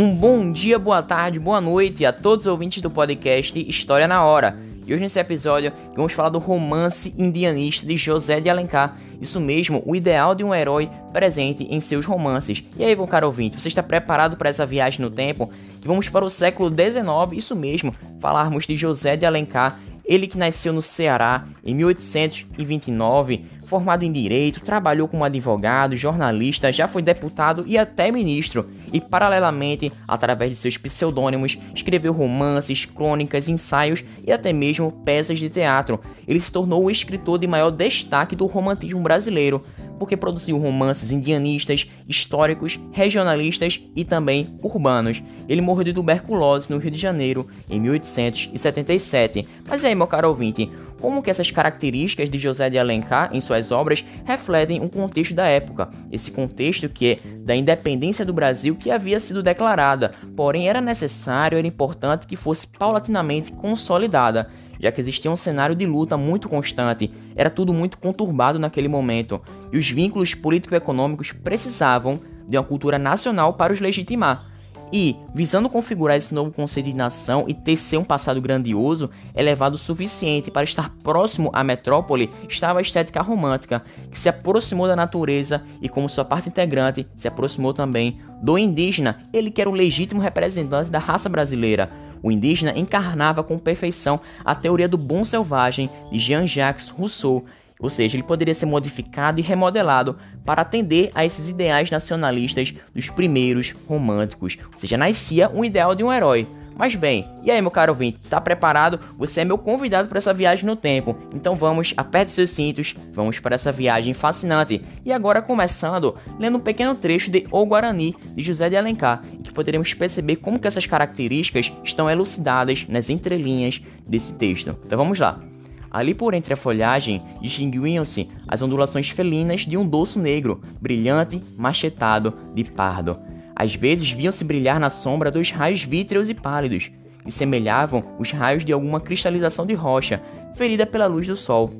Um bom dia, boa tarde, boa noite a todos os ouvintes do podcast História na Hora. E hoje nesse episódio vamos falar do romance indianista de José de Alencar. Isso mesmo, o ideal de um herói presente em seus romances. E aí, bom caro ouvinte, você está preparado para essa viagem no tempo? Que vamos para o século XIX, isso mesmo, falarmos de José de Alencar ele que nasceu no Ceará em 1829, formado em direito, trabalhou como advogado, jornalista, já foi deputado e até ministro. E paralelamente, através de seus pseudônimos, escreveu romances, crônicas, ensaios e até mesmo peças de teatro. Ele se tornou o escritor de maior destaque do romantismo brasileiro, porque produziu romances indianistas, históricos, regionalistas e também urbanos. Ele morreu de tuberculose no Rio de Janeiro em 1877. Mas aí, meu caro ouvinte, como que essas características de José de Alencar em suas obras refletem um contexto da época, esse contexto que é da independência do Brasil que havia sido declarada, porém era necessário, era importante que fosse paulatinamente consolidada já que existia um cenário de luta muito constante, era tudo muito conturbado naquele momento, e os vínculos político-econômicos precisavam de uma cultura nacional para os legitimar. E, visando configurar esse novo conceito de nação e tecer um passado grandioso, elevado o suficiente para estar próximo à metrópole, estava a estética romântica, que se aproximou da natureza e, como sua parte integrante, se aproximou também do indígena, ele que era o legítimo representante da raça brasileira. O indígena encarnava com perfeição a teoria do bom selvagem de Jean-Jacques Rousseau, ou seja, ele poderia ser modificado e remodelado para atender a esses ideais nacionalistas dos primeiros românticos, ou seja, nascia um ideal de um herói. Mas bem, e aí meu caro ouvinte, está preparado? Você é meu convidado para essa viagem no tempo. Então vamos, aperte seus cintos, vamos para essa viagem fascinante. E agora começando, lendo um pequeno trecho de O Guarani, de José de Alencar, em que poderemos perceber como que essas características estão elucidadas nas entrelinhas desse texto. Então vamos lá. Ali por entre a folhagem distinguiam-se as ondulações felinas de um dorso negro, brilhante, machetado de pardo às vezes viam-se brilhar na sombra dos raios vítreos e pálidos, que semelhavam os raios de alguma cristalização de rocha, ferida pela luz do sol.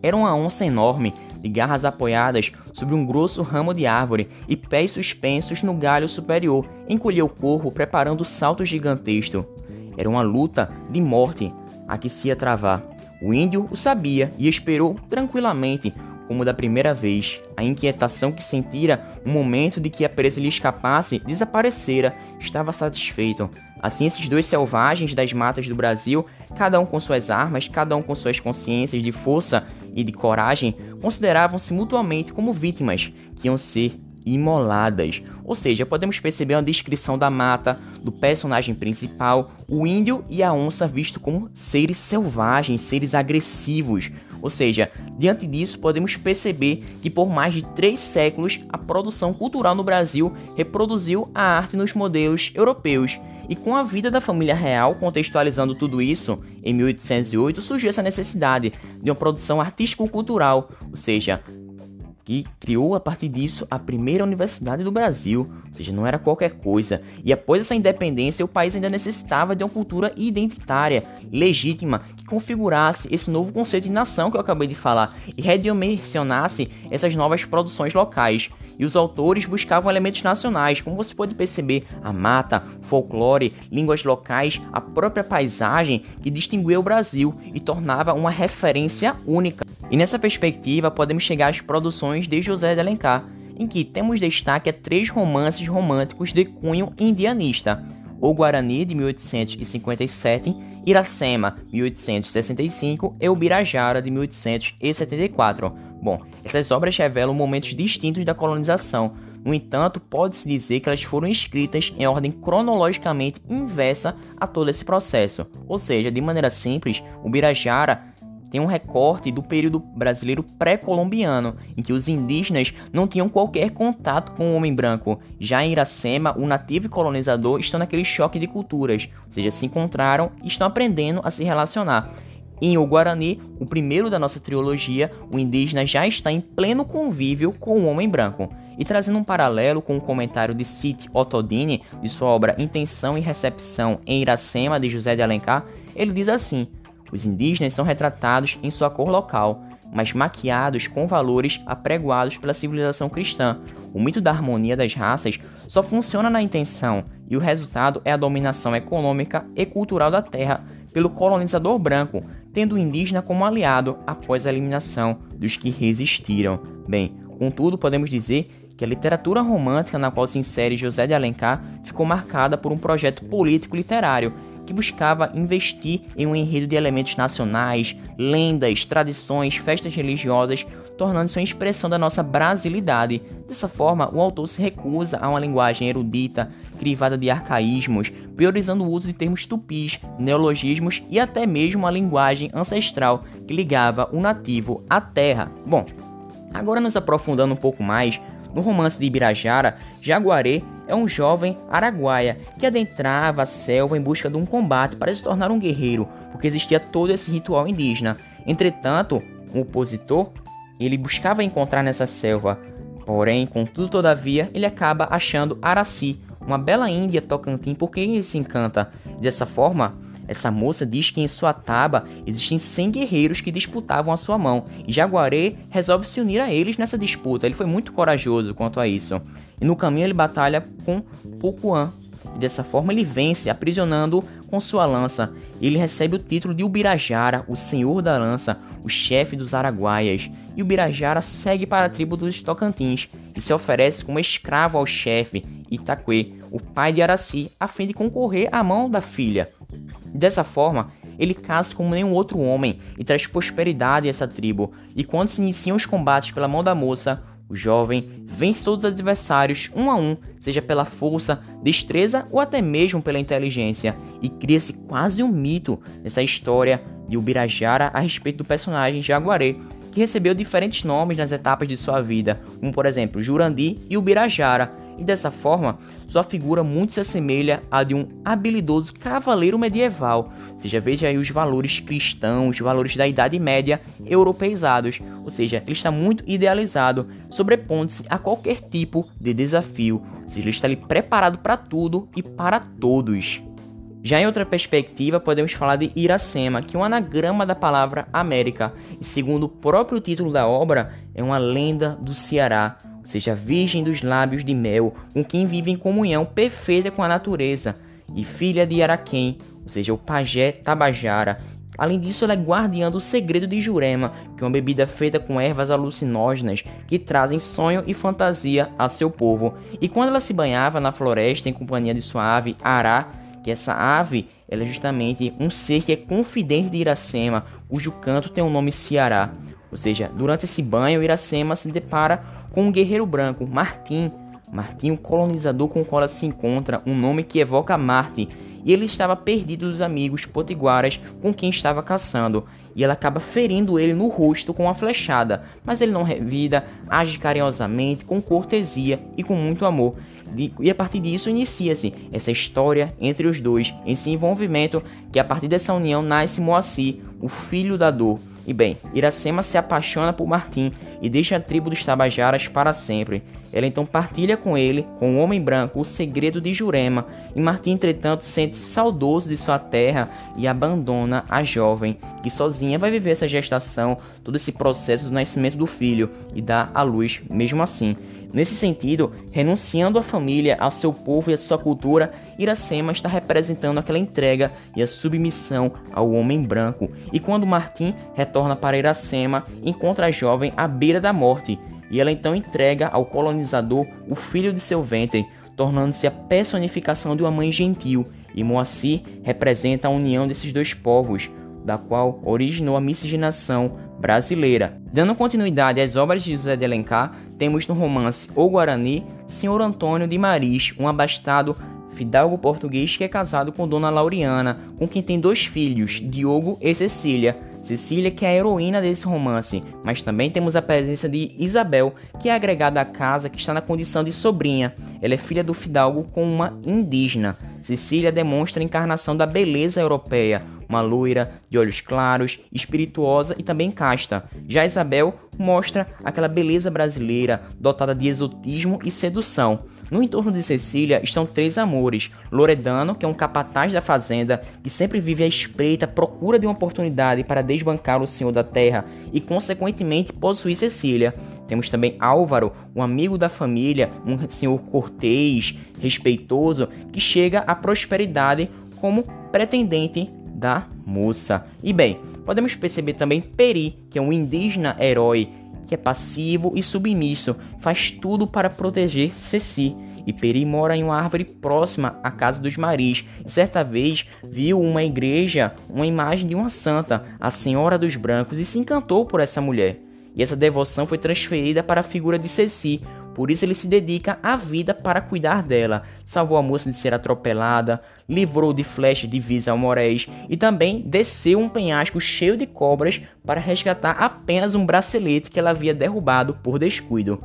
Era uma onça enorme, de garras apoiadas sobre um grosso ramo de árvore e pés suspensos no galho superior, encolheu o corpo preparando o salto gigantesco. Era uma luta de morte a que se ia travar. O índio o sabia e esperou tranquilamente, como da primeira vez. A inquietação que sentira no momento de que a presa lhe escapasse desaparecera, estava satisfeito. Assim, esses dois selvagens das matas do Brasil, cada um com suas armas, cada um com suas consciências de força e de coragem, consideravam-se mutuamente como vítimas que iam ser imoladas. Ou seja, podemos perceber uma descrição da mata, do personagem principal, o índio e a onça visto como seres selvagens, seres agressivos. Ou seja, diante disso podemos perceber que por mais de três séculos a produção cultural no Brasil reproduziu a arte nos modelos europeus. E com a vida da família real contextualizando tudo isso, em 1808 surgiu essa necessidade de uma produção artístico-cultural, ou seja, que criou a partir disso a primeira universidade do Brasil, ou seja, não era qualquer coisa. E após essa independência, o país ainda necessitava de uma cultura identitária, legítima, que configurasse esse novo conceito de nação que eu acabei de falar e redimensionasse essas novas produções locais. E os autores buscavam elementos nacionais, como você pode perceber, a mata, folclore, línguas locais, a própria paisagem que distinguia o Brasil e tornava uma referência única. E nessa perspectiva podemos chegar às produções de José de Alencar, em que temos destaque a três romances românticos de cunho indianista: O Guarani de 1857, Iracema 1865 e O Birajara de 1874 Bom, essas obras revelam momentos distintos da colonização. No entanto, pode-se dizer que elas foram escritas em ordem cronologicamente inversa a todo esse processo. Ou seja, de maneira simples, o Birajara tem um recorte do período brasileiro pré-colombiano, em que os indígenas não tinham qualquer contato com o homem branco. Já em Iracema, o nativo e colonizador estão naquele choque de culturas, ou seja, se encontraram e estão aprendendo a se relacionar. Em O Guarani, o primeiro da nossa trilogia, o indígena já está em pleno convívio com o homem branco. E trazendo um paralelo com o comentário de Cite Ottodini, de sua obra Intenção e Recepção em Iracema, de José de Alencar, ele diz assim: Os indígenas são retratados em sua cor local, mas maquiados com valores apregoados pela civilização cristã. O mito da harmonia das raças só funciona na intenção e o resultado é a dominação econômica e cultural da terra pelo colonizador branco, tendo o indígena como aliado após a eliminação dos que resistiram. Bem, contudo, podemos dizer que a literatura romântica na qual se insere José de Alencar ficou marcada por um projeto político literário que buscava investir em um enredo de elementos nacionais, lendas, tradições, festas religiosas, tornando-se uma expressão da nossa brasilidade. Dessa forma, o autor se recusa a uma linguagem erudita, crivada de arcaísmos, priorizando o uso de termos tupis, neologismos e até mesmo a linguagem ancestral que ligava o nativo à terra. Bom, agora nos aprofundando um pouco mais, no romance de Ibirajara, Jaguaré é um jovem araguaia que adentrava a selva em busca de um combate para se tornar um guerreiro, porque existia todo esse ritual indígena. Entretanto, o opositor, ele buscava encontrar nessa selva, porém, contudo todavia, ele acaba achando Araci, uma bela índia Tocantins por quem ele se encanta. Dessa forma, essa moça diz que em sua taba existem 100 guerreiros que disputavam a sua mão, e Jaguaré resolve se unir a eles nessa disputa. Ele foi muito corajoso quanto a isso. E no caminho ele batalha com Pucuan. E dessa forma ele vence, aprisionando com sua lança. Ele recebe o título de Ubirajara, o senhor da lança, o chefe dos araguaias. E Ubirajara segue para a tribo dos Tocantins e se oferece como escravo ao chefe Itaquê, o pai de Araci, a fim de concorrer à mão da filha. Dessa forma, ele casa como nenhum outro homem e traz prosperidade a essa tribo. E quando se iniciam os combates pela mão da moça, o jovem vence todos os adversários um a um, seja pela força, destreza ou até mesmo pela inteligência, e cria-se quase um mito nessa história de Ubirajara a respeito do personagem Jaguaré, que recebeu diferentes nomes nas etapas de sua vida, como por exemplo Jurandi e Ubirajara, e dessa forma sua figura muito se assemelha à de um habilidoso cavaleiro medieval. Ou seja, veja aí os valores cristãos, os valores da Idade Média europeizados, ou seja, ele está muito idealizado, sobrepondo-se a qualquer tipo de desafio, ou seja, ele está ali preparado para tudo e para todos. Já em outra perspectiva, podemos falar de Iracema, que é um anagrama da palavra América, e segundo o próprio título da obra, é uma lenda do Ceará, seja virgem dos lábios de mel, com quem vive em comunhão perfeita com a natureza, e filha de Araquém, ou seja, o pajé Tabajara. Além disso, ela é guardiã do segredo de Jurema, que é uma bebida feita com ervas alucinógenas que trazem sonho e fantasia a seu povo. E quando ela se banhava na floresta em companhia de sua ave Ará, que essa ave ela é justamente um ser que é confidente de Iracema, cujo canto tem o nome Ceará. Ou seja, durante esse banho, Iracema se depara com um guerreiro branco, Martim. Martim, o colonizador com o qual ela se encontra, um nome que evoca Marte, e ele estava perdido dos amigos potiguaras com quem estava caçando, e ela acaba ferindo ele no rosto com uma flechada, mas ele não revida, age carinhosamente, com cortesia e com muito amor. E a partir disso inicia-se essa história entre os dois, esse envolvimento que a partir dessa união nasce Moacir, o filho da dor, e bem, Iracema se apaixona por Martim e deixa a tribo dos Tabajaras para sempre. Ela então partilha com ele, com o homem branco, o segredo de Jurema, e Martim, entretanto, sente-se saudoso de sua terra e abandona a jovem, que sozinha vai viver essa gestação, todo esse processo do nascimento do filho e dá à luz mesmo assim. Nesse sentido, renunciando à família, ao seu povo e à sua cultura, Iracema está representando aquela entrega e a submissão ao homem branco. E quando Martim retorna para Iracema, encontra a jovem à beira da morte, e ela então entrega ao colonizador o filho de seu ventre, tornando-se a personificação de uma mãe gentil. E Moacir representa a união desses dois povos, da qual originou a miscigenação brasileira. Dando continuidade às obras de José de Alencar, temos no romance O Guarani, Senhor Antônio de Maris, um abastado fidalgo português que é casado com Dona Lauriana, com quem tem dois filhos, Diogo e Cecília. Cecília, que é a heroína desse romance, mas também temos a presença de Isabel, que é agregada à casa que está na condição de sobrinha. Ela é filha do fidalgo com uma indígena. Cecília demonstra a encarnação da beleza europeia, uma loira de olhos claros, espirituosa e também casta. Já Isabel mostra aquela beleza brasileira, dotada de exotismo e sedução. No entorno de Cecília estão três amores: Loredano, que é um capataz da fazenda que sempre vive à espreita, procura de uma oportunidade para desbancar o senhor da terra e, consequentemente, possuir Cecília. Temos também Álvaro, um amigo da família, um senhor cortês, respeitoso, que chega à prosperidade como pretendente da moça. E bem, podemos perceber também Peri, que é um indígena herói que é passivo e submisso, faz tudo para proteger Ceci. E Peri mora em uma árvore próxima à casa dos Maris. E certa vez viu uma igreja, uma imagem de uma santa, a Senhora dos Brancos, e se encantou por essa mulher. E essa devoção foi transferida para a figura de Ceci, por isso ele se dedica à vida para cuidar dela. Salvou a moça de ser atropelada, livrou de flechas de Visa Moraes e também desceu um penhasco cheio de cobras para resgatar apenas um bracelete que ela havia derrubado por descuido.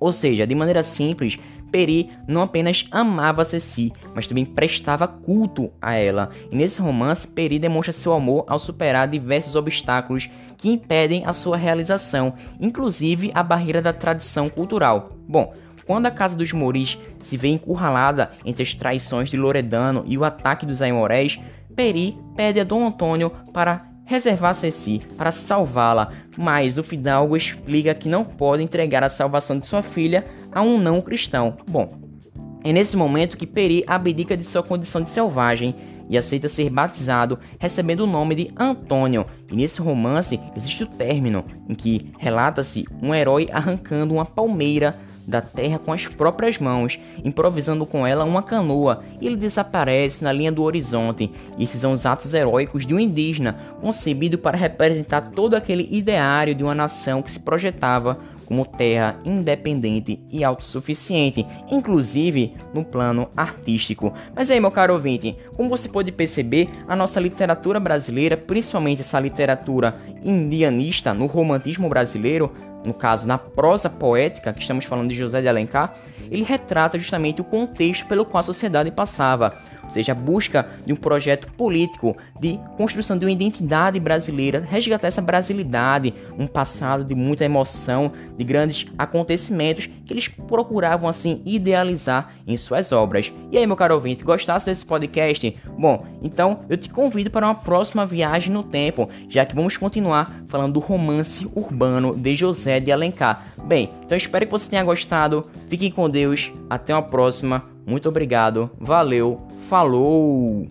Ou seja, de maneira simples, Peri não apenas amava Ceci, mas também prestava culto a ela. E nesse romance, Peri demonstra seu amor ao superar diversos obstáculos que impedem a sua realização, inclusive a barreira da tradição cultural. Bom, quando a casa dos Moris se vê encurralada entre as traições de Loredano e o ataque dos Aimorés, Peri pede a Dom Antônio para reservar Ceci para salvá-la, mas o fidalgo explica que não pode entregar a salvação de sua filha a um não cristão. Bom, é nesse momento que Peri abdica de sua condição de selvagem e aceita ser batizado, recebendo o nome de Antônio. E nesse romance existe o término em que relata-se um herói arrancando uma palmeira da terra com as próprias mãos, improvisando com ela uma canoa, e ele desaparece na linha do horizonte. Esses são os atos heróicos de um indígena, concebido para representar todo aquele ideário de uma nação que se projetava como terra independente e autossuficiente, inclusive no plano artístico. Mas aí, meu caro ouvinte, como você pode perceber, a nossa literatura brasileira, principalmente essa literatura indianista no romantismo brasileiro, no caso na prosa poética, que estamos falando de José de Alencar, ele retrata justamente o contexto pelo qual a sociedade passava, ou seja, a busca de um projeto político de construção de uma identidade brasileira, resgatar essa brasilidade, um passado de muita emoção, de grandes acontecimentos que eles procuravam assim idealizar em suas obras. E aí, meu caro ouvinte, gostasse desse podcast? Bom, então eu te convido para uma próxima viagem no tempo, já que vamos continuar falando do romance urbano de José de Alencar. Bem, então espero que você tenha gostado. Fiquem com Deus. Até uma próxima. Muito obrigado. Valeu. Falou!